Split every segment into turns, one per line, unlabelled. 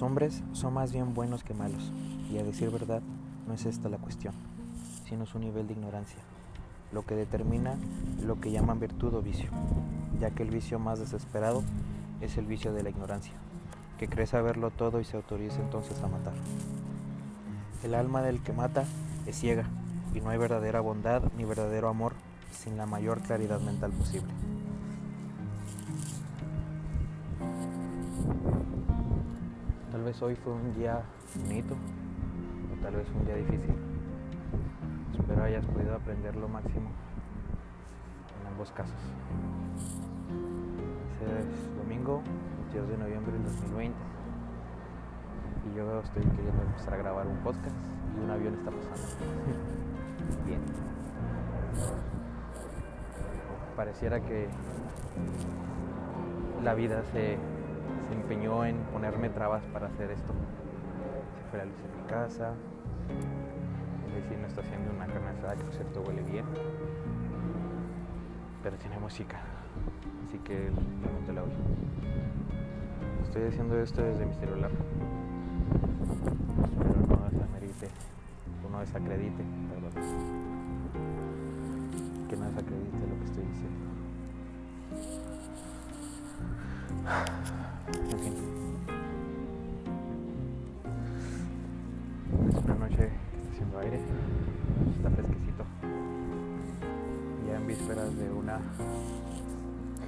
Los hombres son más bien buenos que malos, y a decir verdad, no es esta la cuestión, sino su nivel de ignorancia, lo que determina lo que llaman virtud o vicio, ya que el vicio más desesperado es el vicio de la ignorancia, que cree saberlo todo y se autoriza entonces a matar. El alma del que mata es ciega, y no hay verdadera bondad ni verdadero amor sin la mayor claridad mental posible. Hoy fue un día bonito o tal vez un día difícil. Espero hayas podido aprender lo máximo en ambos casos. Ese es domingo, 22 de noviembre del 2020 y yo estoy queriendo empezar a grabar un podcast y un avión está pasando. Bien. Pareciera que la vida se se empeñó en ponerme trabas para hacer esto. Se fue la luz en mi casa, el vecino está haciendo una carne asada que por cierto huele bien, pero tiene música, así que realmente la oigo. Estoy haciendo esto desde mi celular. Espero no desamerite, o no desacredite, perdón. Que no desacredite lo que estoy diciendo. En fin. Es una noche que está haciendo aire, está fresquecito. Ya en vísperas de una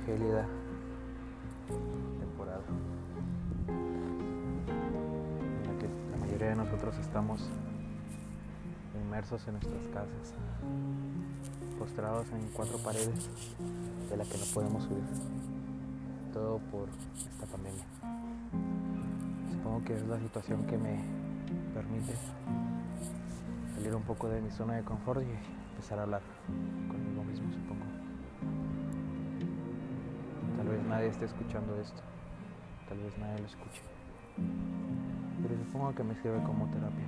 gélida temporada. En la que la mayoría de nosotros estamos inmersos en nuestras casas, postrados en cuatro paredes de la que no podemos subir todo por esta pandemia. Supongo que es la situación que me permite salir un poco de mi zona de confort y empezar a hablar conmigo mismo, supongo. Tal vez nadie esté escuchando esto, tal vez nadie lo escuche, pero supongo que me sirve como terapia.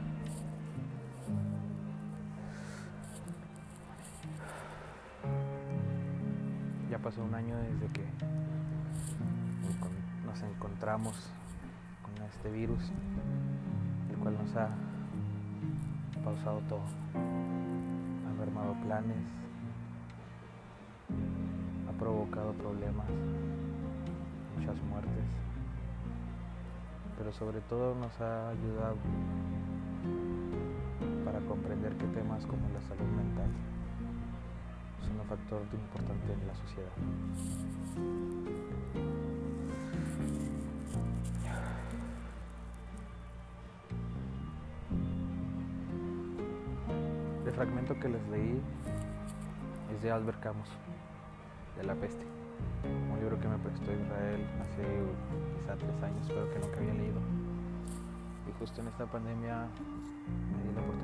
Ya pasó un año desde que encontramos con este virus, el cual nos ha pausado todo, ha mermado planes, ha provocado problemas, muchas muertes, pero sobre todo nos ha ayudado para comprender que temas como la salud mental son un factor importante en la sociedad. El fragmento que les leí es de Albert Camus, de La Peste, un libro que me prestó Israel hace quizá tres años, pero que nunca había leído. Y justo en esta pandemia me di la oportunidad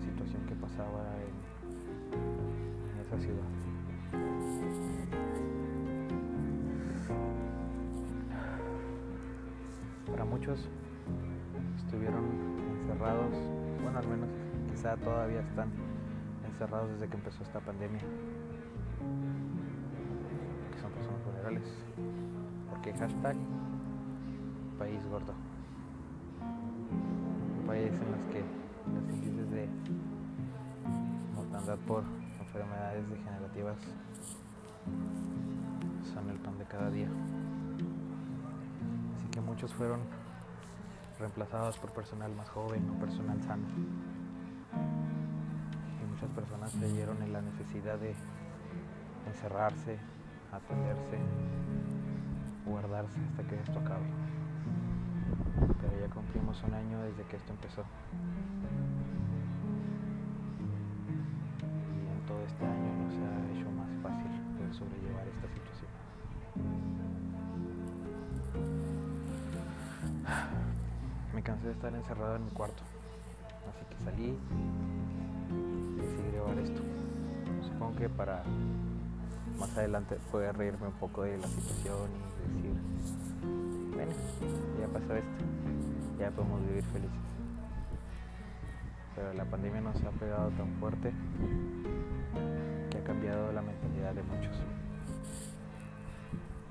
situación que pasaba en, esa ciudad. Para muchos estuvieron encerrados, bueno al menos quizá todavía están encerrados desde que empezó esta pandemia, que son personas vulnerables, porque hashtag país gordo, un país en los que por enfermedades degenerativas son el pan de cada día. Así que muchos fueron reemplazados por personal más joven o personal sano. Y muchas personas creyeron en la necesidad de encerrarse, atenderse, guardarse hasta que esto acabe. Pero ya cumplimos un año desde que esto empezó. Sobrellevar esta situación. Me cansé de estar encerrado en mi cuarto, así que salí y decidí grabar esto. Supongo que para más adelante poder reírme un poco de la situación y decir, bueno, ya pasó esto, ya podemos vivir felices. Pero la pandemia nos ha pegado tan fuerte cambiado la mentalidad de muchos.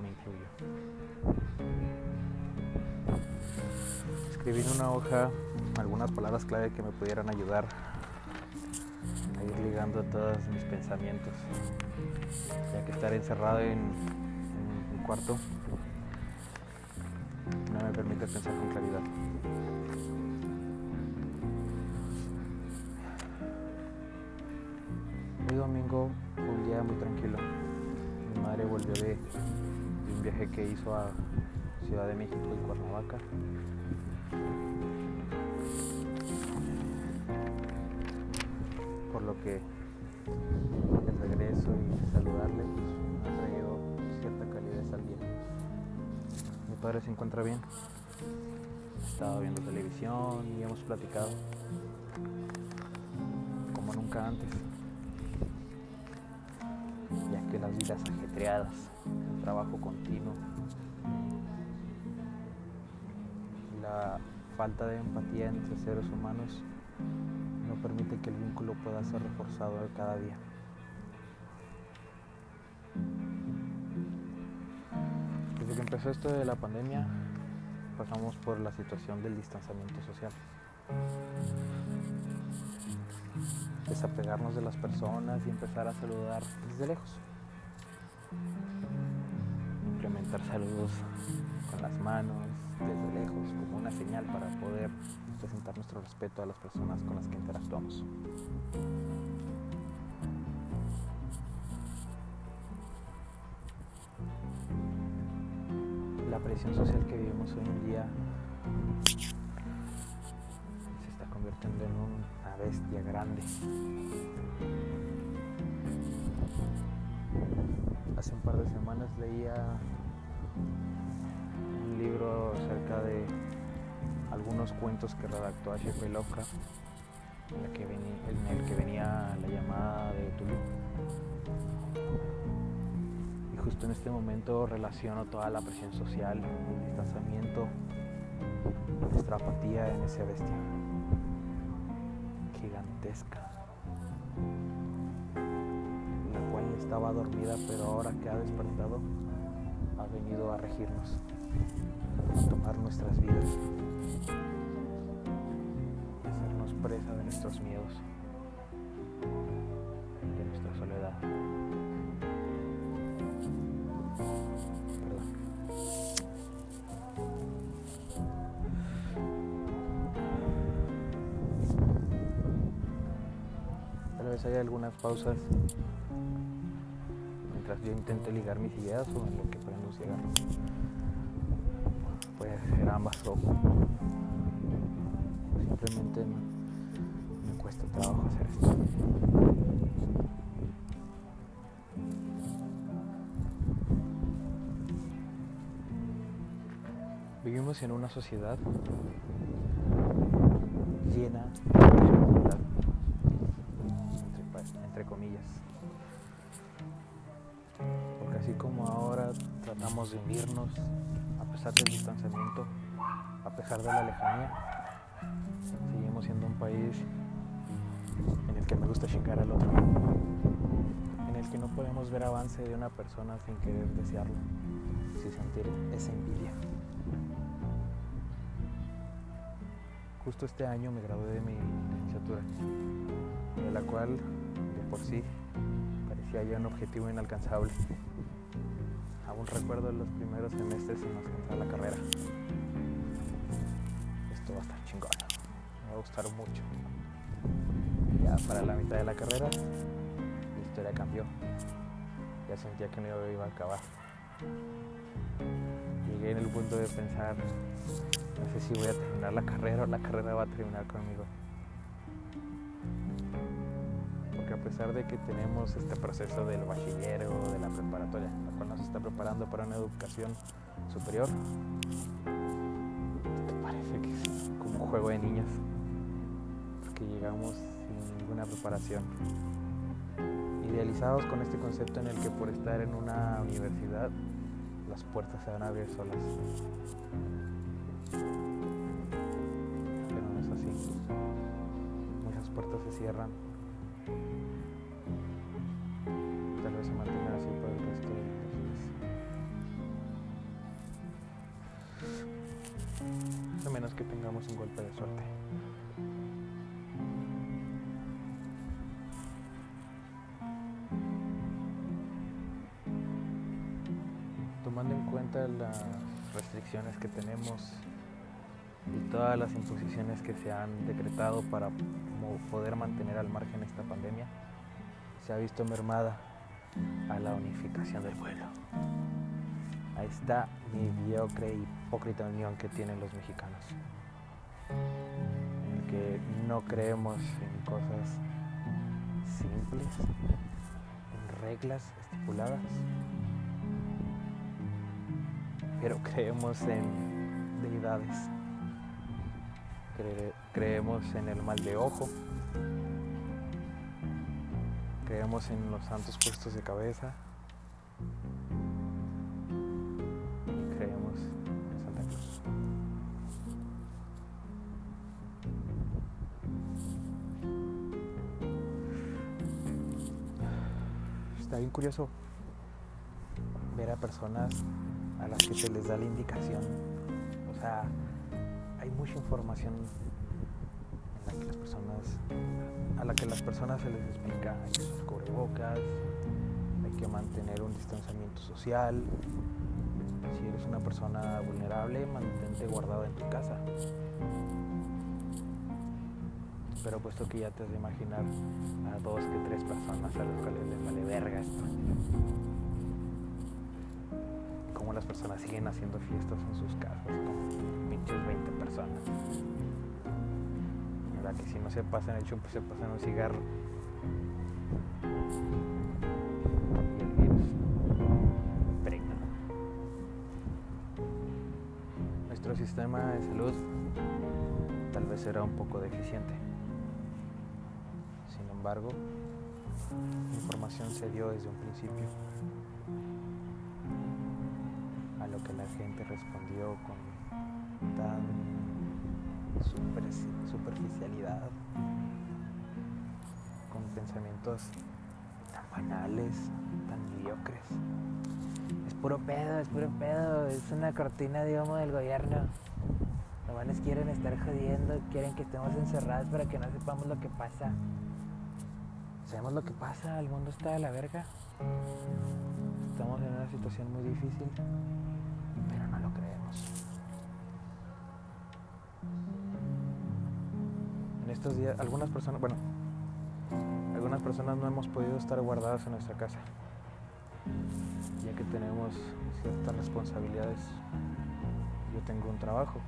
Me incluyo. Escribí en una hoja algunas palabras clave que me pudieran ayudar a ir ligando todos mis pensamientos, ya que estar encerrado en, un cuarto no me permite pensar con claridad. Hoy domingo fue un día muy tranquilo. Mi madre volvió de, un viaje que hizo a Ciudad de México y Cuernavaca por lo que el regreso y saludarle pues, ha traído cierta calidez al día. Mi padre se encuentra bien, ha estado viendo televisión y hemos platicado como nunca antes, que las vidas ajetreadas, el trabajo continuo, la falta de empatía entre seres humanos no permite que el vínculo pueda ser reforzado cada día. Desde que empezó esto de la pandemia, pasamos por la situación del distanciamiento social. Desapegarnos de las personas y empezar a saludar desde lejos. Implementar saludos con las manos, desde lejos, como una señal para poder presentar nuestro respeto a las personas con las que interactuamos. La presión social que vivimos hoy en día se está convirtiendo en una bestia grande. Hace un par de semanas leía un libro acerca de algunos cuentos que redactó H.P. Lovecraft, en, en el que venía la llamada de Tulu. Y justo en este momento relaciono toda la presión social, el distanciamiento, nuestra apatía en esa bestia gigantesca, la cual estaba dormida, pero ahora que ha despertado, ha venido a regirnos, a tomar nuestras vidas hacernos presa de nuestros miedos, de nuestra soledad. Perdón. Tal vez haya algunas pausas yo intente ligar mis ideas o en lo que podemos llegar puede ser ambas o simplemente me, me cuesta trabajo hacer esto. Vivimos en una sociedad como ahora tratamos de unirnos a pesar del distanciamiento, a pesar de la lejanía, seguimos siendo un país en el que me gusta chingar al otro, en el que no podemos ver avance de una persona sin querer desearlo, sin sentir esa envidia. Justo este año me gradué de mi licenciatura, de la cual de por sí parecía ya un objetivo inalcanzable. Aún recuerdo los primeros semestres en los que entré a la carrera. Esto va a estar chingón, me va a gustar mucho. Ya para la mitad de la carrera, la historia cambió. Ya sentía que no iba a acabar. Llegué en el punto de pensar, no sé si voy a terminar la carrera o la carrera va a terminar conmigo. Pesar de que tenemos este proceso del bachiller o de la preparatoria, la cual nos está preparando para una educación superior, te parece que es como un juego de niños, porque llegamos sin ninguna preparación. Idealizados con este concepto en el que por estar en una universidad las puertas se van a abrir solas. Pero no es así. Muchas puertas se cierran. Un golpe de suerte. tomando en cuenta las restricciones que tenemos y todas las imposiciones que se han decretado para poder mantener al margen esta pandemia, se ha visto mermada a la unificación del pueblo. Ahí está mediocre y hipócrita unión que tienen los mexicanos, en el que no creemos en cosas simples, en reglas estipuladas, pero creemos en deidades. creemos en el mal de ojo. Creemos en los santos puestos de cabeza. Curioso ver a personas a las que se les da la indicación. O sea, hay mucha información en la que las personas, a la que las personas se les explica, hay que usar cubrebocas, hay que mantener un distanciamiento social. Si eres una persona vulnerable, mantente guardada en tu casa. Pero puesto que ya te has de imaginar a dos que tres personas a las cuales les vale verga esto las personas siguen haciendo fiestas en sus casas con 20 personas. ¿Verdad? Que si no se pasan el chumpo, se pasan un cigarro. Y el virus pregna. Nuestro sistema de salud tal vez era un poco deficiente. Sin embargo, la información se dio desde un principio que la gente respondió con tan superficialidad, con pensamientos tan banales, tan mediocres. Es puro pedo, es puro pedo, es una cortina, digamos, del gobierno. Los manes quieren estar jodiendo, quieren que estemos encerrados para que no sepamos lo que pasa. Sabemos lo que pasa, el mundo está de la verga. Estamos en una situación muy difícil pero no lo creemos. En estos días, algunas personas, bueno, algunas personas no hemos podido estar guardadas en nuestra casa, ya que tenemos ciertas responsabilidades. Yo tengo un trabajo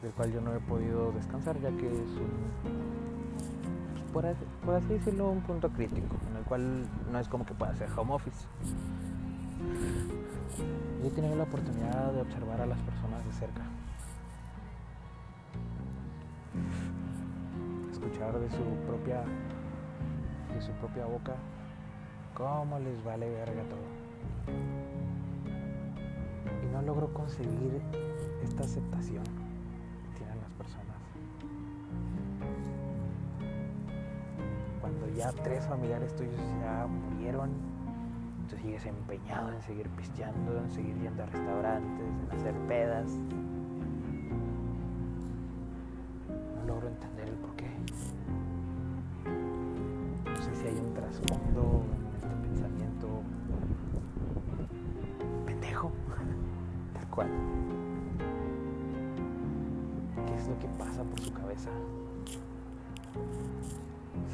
del cual yo no he podido descansar, ya que es un, pues, por, así decirlo, un punto crítico, en el cual no es como que pueda hacer home office he tenido la oportunidad de observar a las personas de cerca. Escuchar de su propia de su propia boca cómo les vale verga todo. Y no logro conseguir esta aceptación ya tres familiares tuyos ya murieron tú sigues empeñado en seguir pisteando, en seguir yendo a restaurantes, en hacer pedas.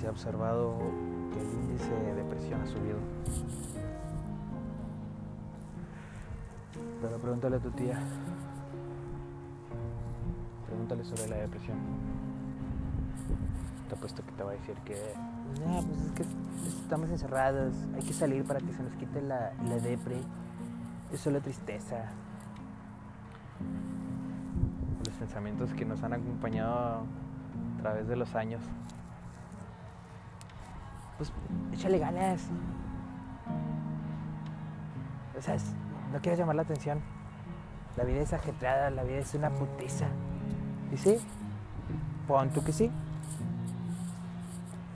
Se ha observado que el índice de depresión ha subido. Pero pregúntale a tu tía. Pregúntale sobre la depresión. Te apuesto que te va a decir que. No, pues es que estamos encerrados. Hay que salir para que se nos quite la, la depre. Es solo tristeza. Los pensamientos que nos han acompañado a través de los años. Pues échale ganas. O sea, no quieres llamar la atención. La vida es ajetreada, la vida es una putiza. ¿Y sí? Pon tú que sí.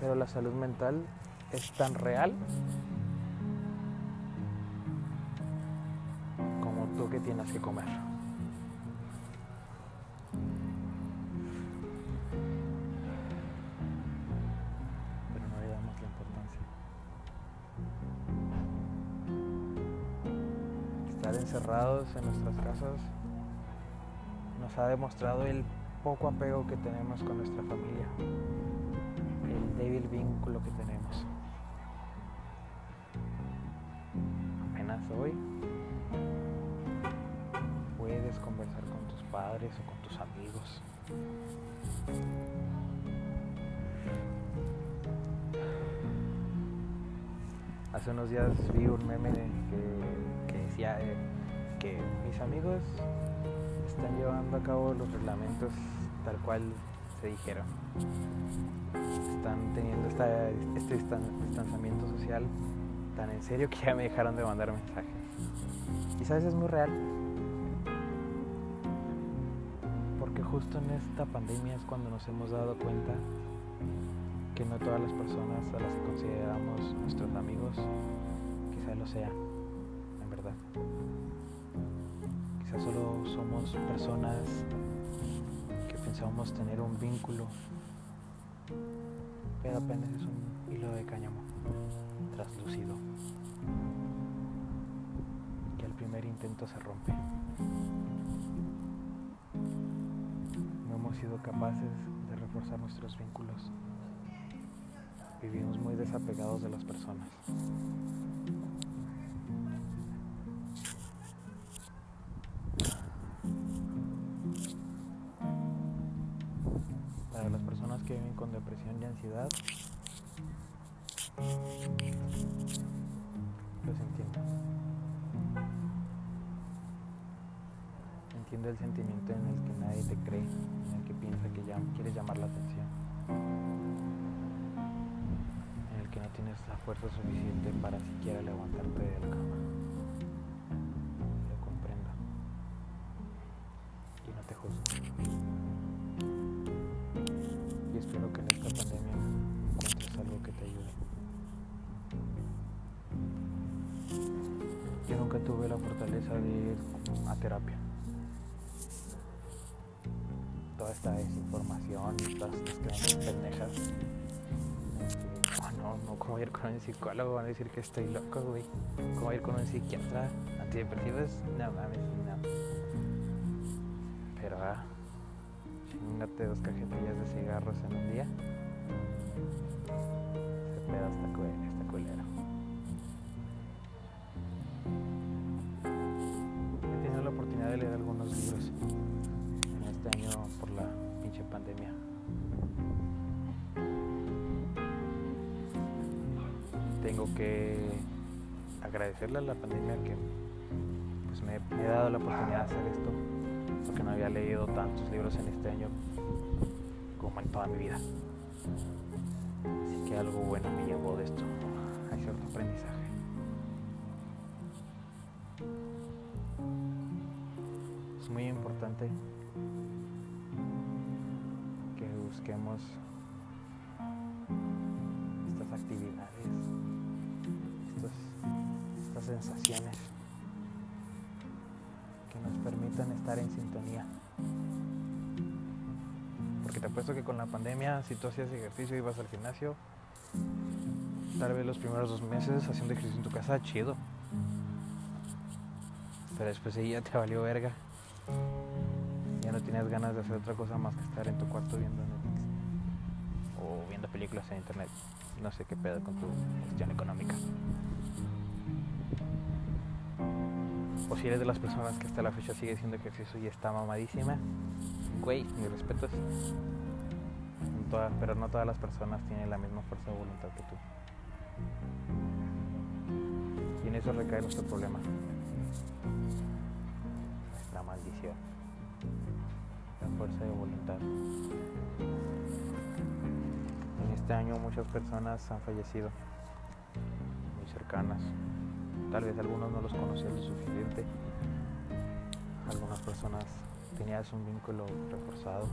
Pero la salud mental es tan real como tú que tienes que comer. En nuestras casas nos ha demostrado el poco apego que tenemos con nuestra familia, el débil vínculo que tenemos. Apenas hoy puedes conversar con tus padres o con tus amigos. Hace unos días vi un meme que, que decía eh, mis amigos están llevando a cabo los reglamentos tal cual se dijeron. Están teniendo este distanciamiento social tan en serio que ya me dejaron de mandar mensajes. Sabes, es muy real. Porque justo en esta pandemia es cuando nos hemos dado cuenta que no todas las personas a las que consideramos nuestros amigos quizás lo sean, Solo somos personas que pensamos tener un vínculo, pero apenas es un hilo de cáñamo traslúcido que al primer intento se rompe. No hemos sido capaces de reforzar nuestros vínculos. Vivimos muy desapegados de las personas. Ansiedad, los entiendo. Entiendo el sentimiento en el que nadie te cree, en el que piensa que ya quieres llamar la atención, en el que no tienes la fuerza suficiente para siquiera levantarte de la cama. Tuve la fortaleza de ir a terapia. Toda esta desinformación, todas estas pendejas. Oh, no, no, ¿cómo ir con un psicólogo? Van a decir que estoy loco, güey. ¿Cómo ir con un psiquiatra? ¿Antidepresivos? No mames, no. Pero, ah, chingate dos cajetillas de cigarros en un día. Ese pedo está, cu- está pandemia. Tengo que agradecerle a la pandemia que pues me, me he dado la oportunidad de hacer esto porque no había leído tantos libros en este año como en toda mi vida. Así que algo bueno me llevó de esto. Hay cierto aprendizaje. Es muy importante busquemos estas actividades, estas sensaciones que nos permitan estar en sintonía. Porque te apuesto que con la pandemia, si tú hacías ejercicio ibas al gimnasio, tal vez los primeros dos meses haciendo ejercicio en tu casa, chido. Pero después ahí ya te valió verga. Ya no tienes ganas de hacer otra cosa más que estar en tu cuarto viendo películas en internet. No sé qué pedo con tu cuestión económica. O si eres de las personas que hasta la fecha sigue haciendo ejercicio y está mamadísima, güey, mis respetos. Pero no todas las personas tienen la misma fuerza de voluntad que tú. Y en eso recae nuestro problema. Nuestra maldición. La fuerza de voluntad. En este año muchas personas han fallecido, muy cercanas. Tal vez algunos no los conocían lo suficiente. Algunas personas tenían un vínculo reforzado,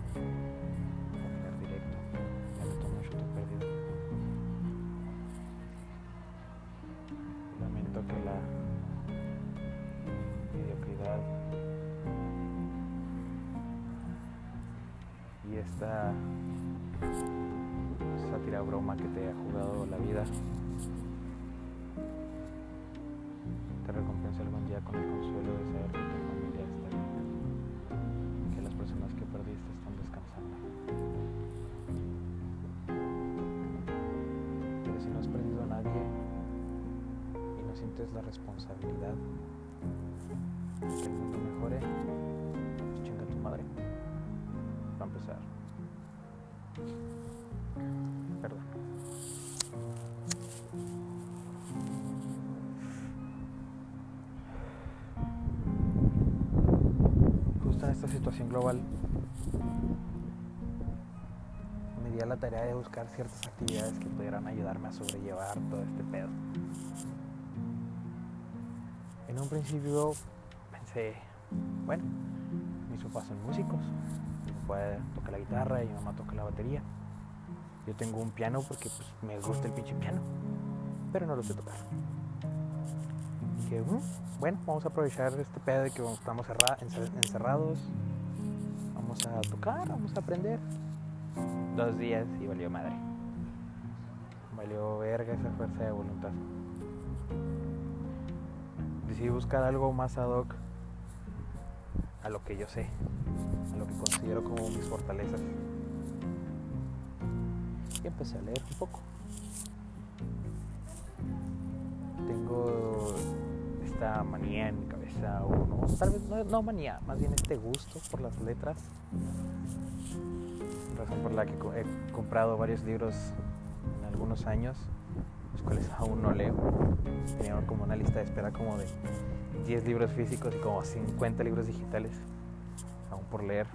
recompensa algún día con el consuelo de saber que tu familia está bien, que las personas que perdiste están descansando. Pero si no has perdido a nadie y no sientes la responsabilidad de que el mundo mejore, pues chinga tu madre. Para empezar. Perdón. Situación global me di a la tarea de buscar ciertas actividades que pudieran ayudarme a sobrellevar todo este pedo. En un principio pensé, bueno, mis papás son músicos, mi papá toca la guitarra y mi mamá toca la batería. Yo tengo un piano porque pues, me gusta el pinche piano, pero no lo sé tocar. Dije, "Mm, bueno, vamos a aprovechar este pedo de que estamos cerra- encer- encerrados, tocar, vamos a aprender. Dos días y valió madre. Valió verga esa fuerza de voluntad. Decidí buscar algo más ad hoc a lo que yo sé, a lo que considero como mis fortalezas. Y empecé a leer un poco. Tengo esta manía en tal vez no, no manía, más bien este gusto por las letras. Razón por la que he comprado varios libros en algunos años, los cuales aún no leo. Tenía como una lista de espera como de 10 libros físicos y como 50 libros digitales aún por leer.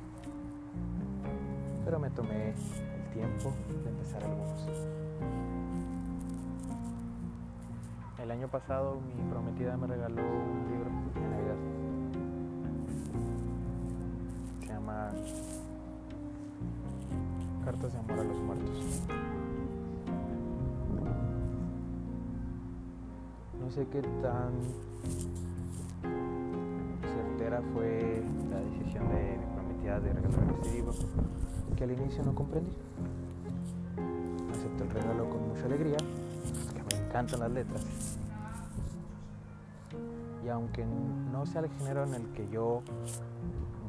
Pero me tomé el tiempo de empezar algunos. El año pasado mi prometida me regaló un libro de Navidad. Se llama Cartas de amor a los muertos. No sé qué tan certera fue la decisión de mi prometida de regalarme este libro, que al inicio no comprendí. Acepté el regalo con mucha alegría, que me encantan las letras. Y aunque no sea el género en el que yo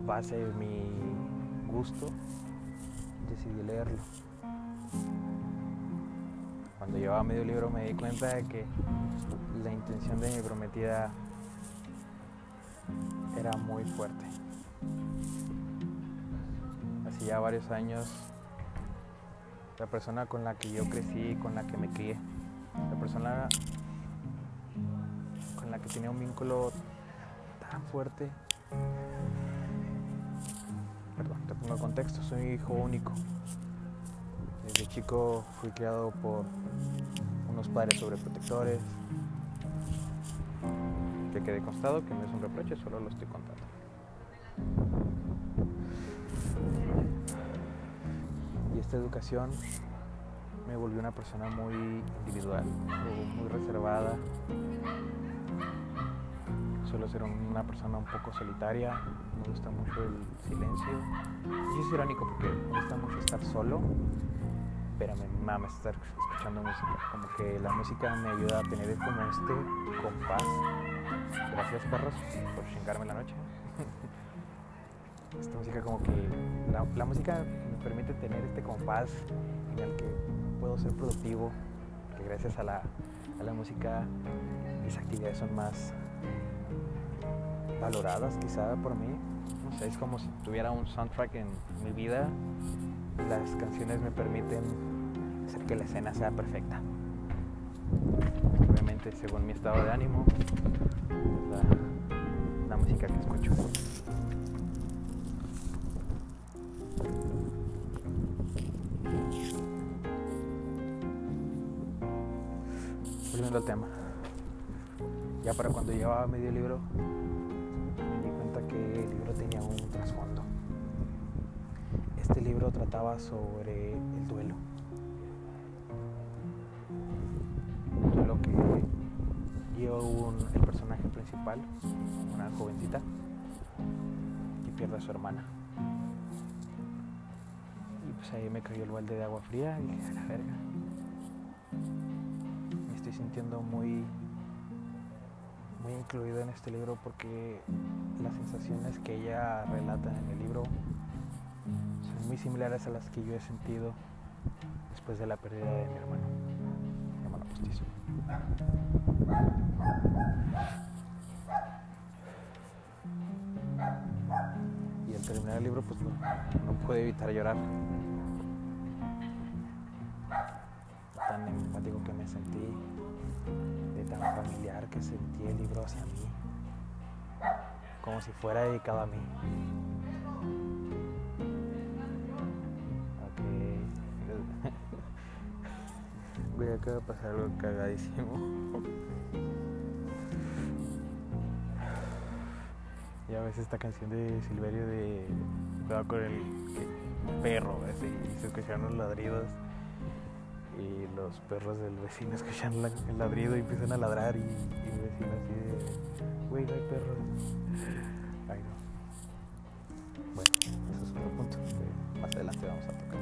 base mi gusto, decidí leerlo. Cuando llevaba medio libro me di cuenta de que la intención de mi prometida era muy fuerte. Hace ya varios años, la persona con la que yo crecí, con la que me crié, la persona con la que tenía un vínculo tan fuerte. Perdón, te pongo en contexto, soy hijo único. Desde chico fui criado por unos padres sobreprotectores. Que quede constado que no es un reproche, solo lo estoy contando. Y esta educación me volvió una persona muy individual, muy reservada. Suelo ser una persona un poco solitaria, me gusta mucho el silencio. Y es irónico porque me gusta mucho estar solo, pero me mama estar escuchando música. Como que la música me ayuda a tener como este compás. Gracias perros por chingarme la noche. Esta música como que la, música me permite tener este compás en el que puedo ser productivo, que gracias a la, a la música mis actividades son más valoradas quizá por mí. No sé, es como si tuviera un soundtrack en mi vida. Las canciones me permiten hacer que la escena sea perfecta. Obviamente según mi estado de ánimo, la, la música que escucho. volviendo al tema. Ya para cuando llevaba medio libro, tenía un trasfondo. Este libro trataba sobre el duelo. El duelo que dio el personaje principal, una jovencita, y pierde a su hermana. Y pues ahí me cayó el balde de agua fría y dije, a la verga. Me estoy sintiendo muy incluido en este libro porque las sensaciones que ella relata en el libro son muy similares a las que yo he sentido después de la pérdida de mi hermano, mi hermano. Y al terminar el libro, pues no, no pude evitar llorar. Tan empático que me sentí tan familiar que sentí el libro hacia mí, como si fuera dedicado a mí. Ok. Voy a de pasar algo cagadísimo. Ya ves esta canción de Silverio de Cuidado con el perro, así, y se escucharon los ladridos y los perros del vecino escuchan el ladrido y empiezan a ladrar y, y el vecino así de, güey, no hay perros. Ay, no. Bueno, eso es otro punto más adelante vamos a tocar.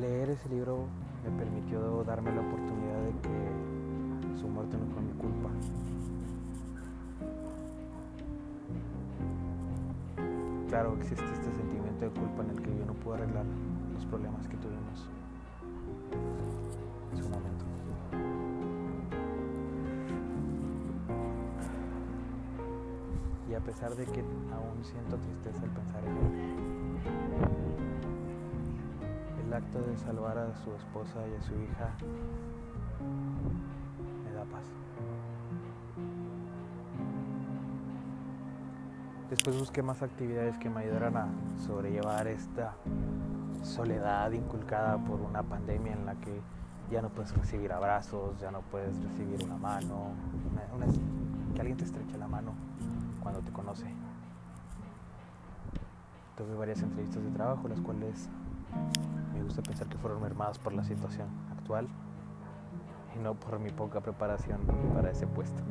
Leer ese libro me permitió darme la oportunidad de que su muerte no fue mi culpa. Claro, existe este sentimiento de culpa en el que yo no puedo arreglar los problemas que tuvimos en su momento. Y a pesar de que aún siento tristeza al pensar en él, el acto de salvar a su esposa y a su hija Después busqué más actividades que me ayudaran a sobrellevar esta soledad inculcada por una pandemia en la que ya no puedes recibir abrazos, ya no puedes recibir una mano, que alguien te estreche la mano cuando te conoce. Tuve varias entrevistas de trabajo, las cuales me gusta pensar que fueron mermadas por la situación actual y no por mi poca preparación para ese puesto.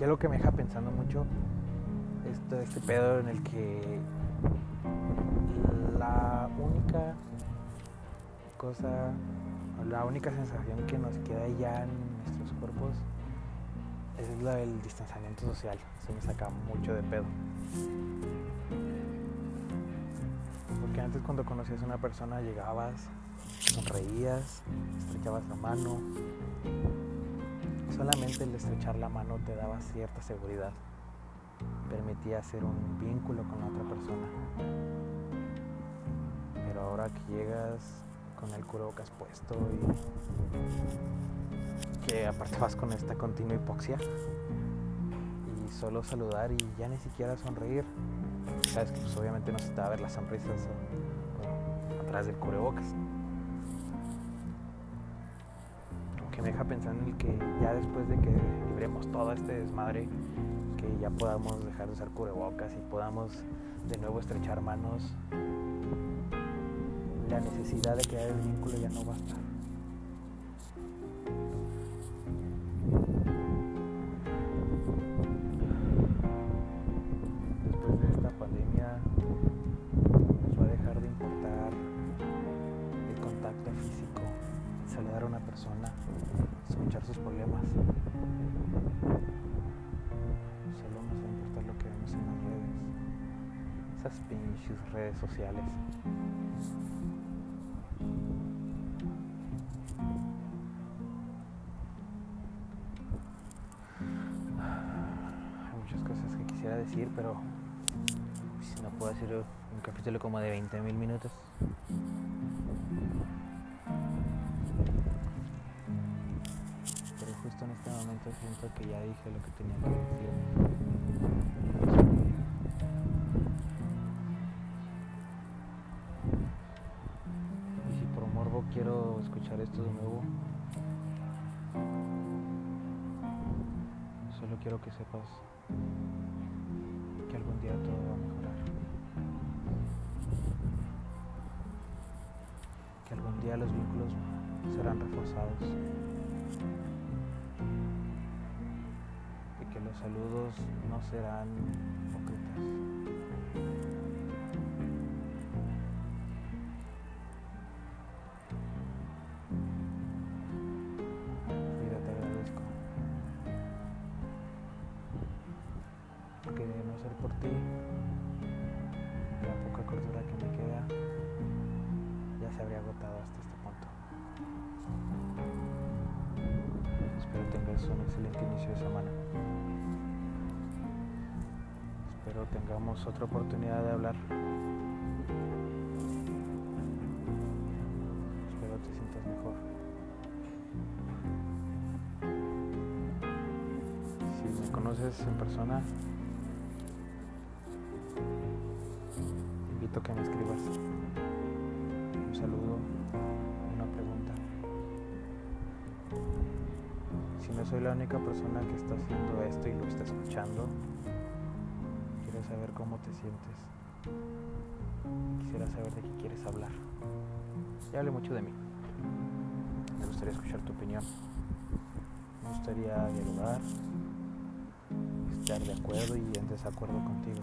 Ya lo que me deja pensando mucho es todo este pedo en el que la única cosa, la única sensación que nos queda ya en nuestros cuerpos es la del distanciamiento social. Se me saca mucho de pedo. Porque antes cuando conocías a una persona llegabas, sonreías, estrechabas la mano, Solamente el estrechar la mano te daba cierta seguridad, permitía hacer un vínculo con la otra persona. Pero ahora que llegas con el cubrebocas puesto y que aparte vas con esta continua hipoxia y solo saludar y ya ni siquiera sonreír. Sabes que pues obviamente no se te va a ver las sonrisas atrás del cubrebocas. me deja pensando en que después de que libremos todo este desmadre, que ya podamos dejar de usar cubrebocas y podamos de nuevo estrechar manos, la necesidad de crear el vínculo ya no va a estar. pero si no puedo hacer un capítulo como de 20.000 minutos. Pero justo en este momento siento que ya dije lo que tenía que decir. Y si por morbo quiero escuchar esto de nuevo, solo quiero que sepas día todo va a mejorar. Que algún día los vínculos serán reforzados. Y que los saludos no serán hipócritas. Semana. Espero tengamos otra oportunidad de hablar. Espero te sientas mejor. Si me conoces en persona, que me escribas un saludo, una pregunta. Si no soy la única persona que está haciendo esto y lo está escuchando, quiero saber cómo te sientes. Quisiera saber de qué quieres hablar. Ya hablé mucho de mí. Me gustaría escuchar tu opinión. Me gustaría dialogar, estar de acuerdo y en desacuerdo contigo.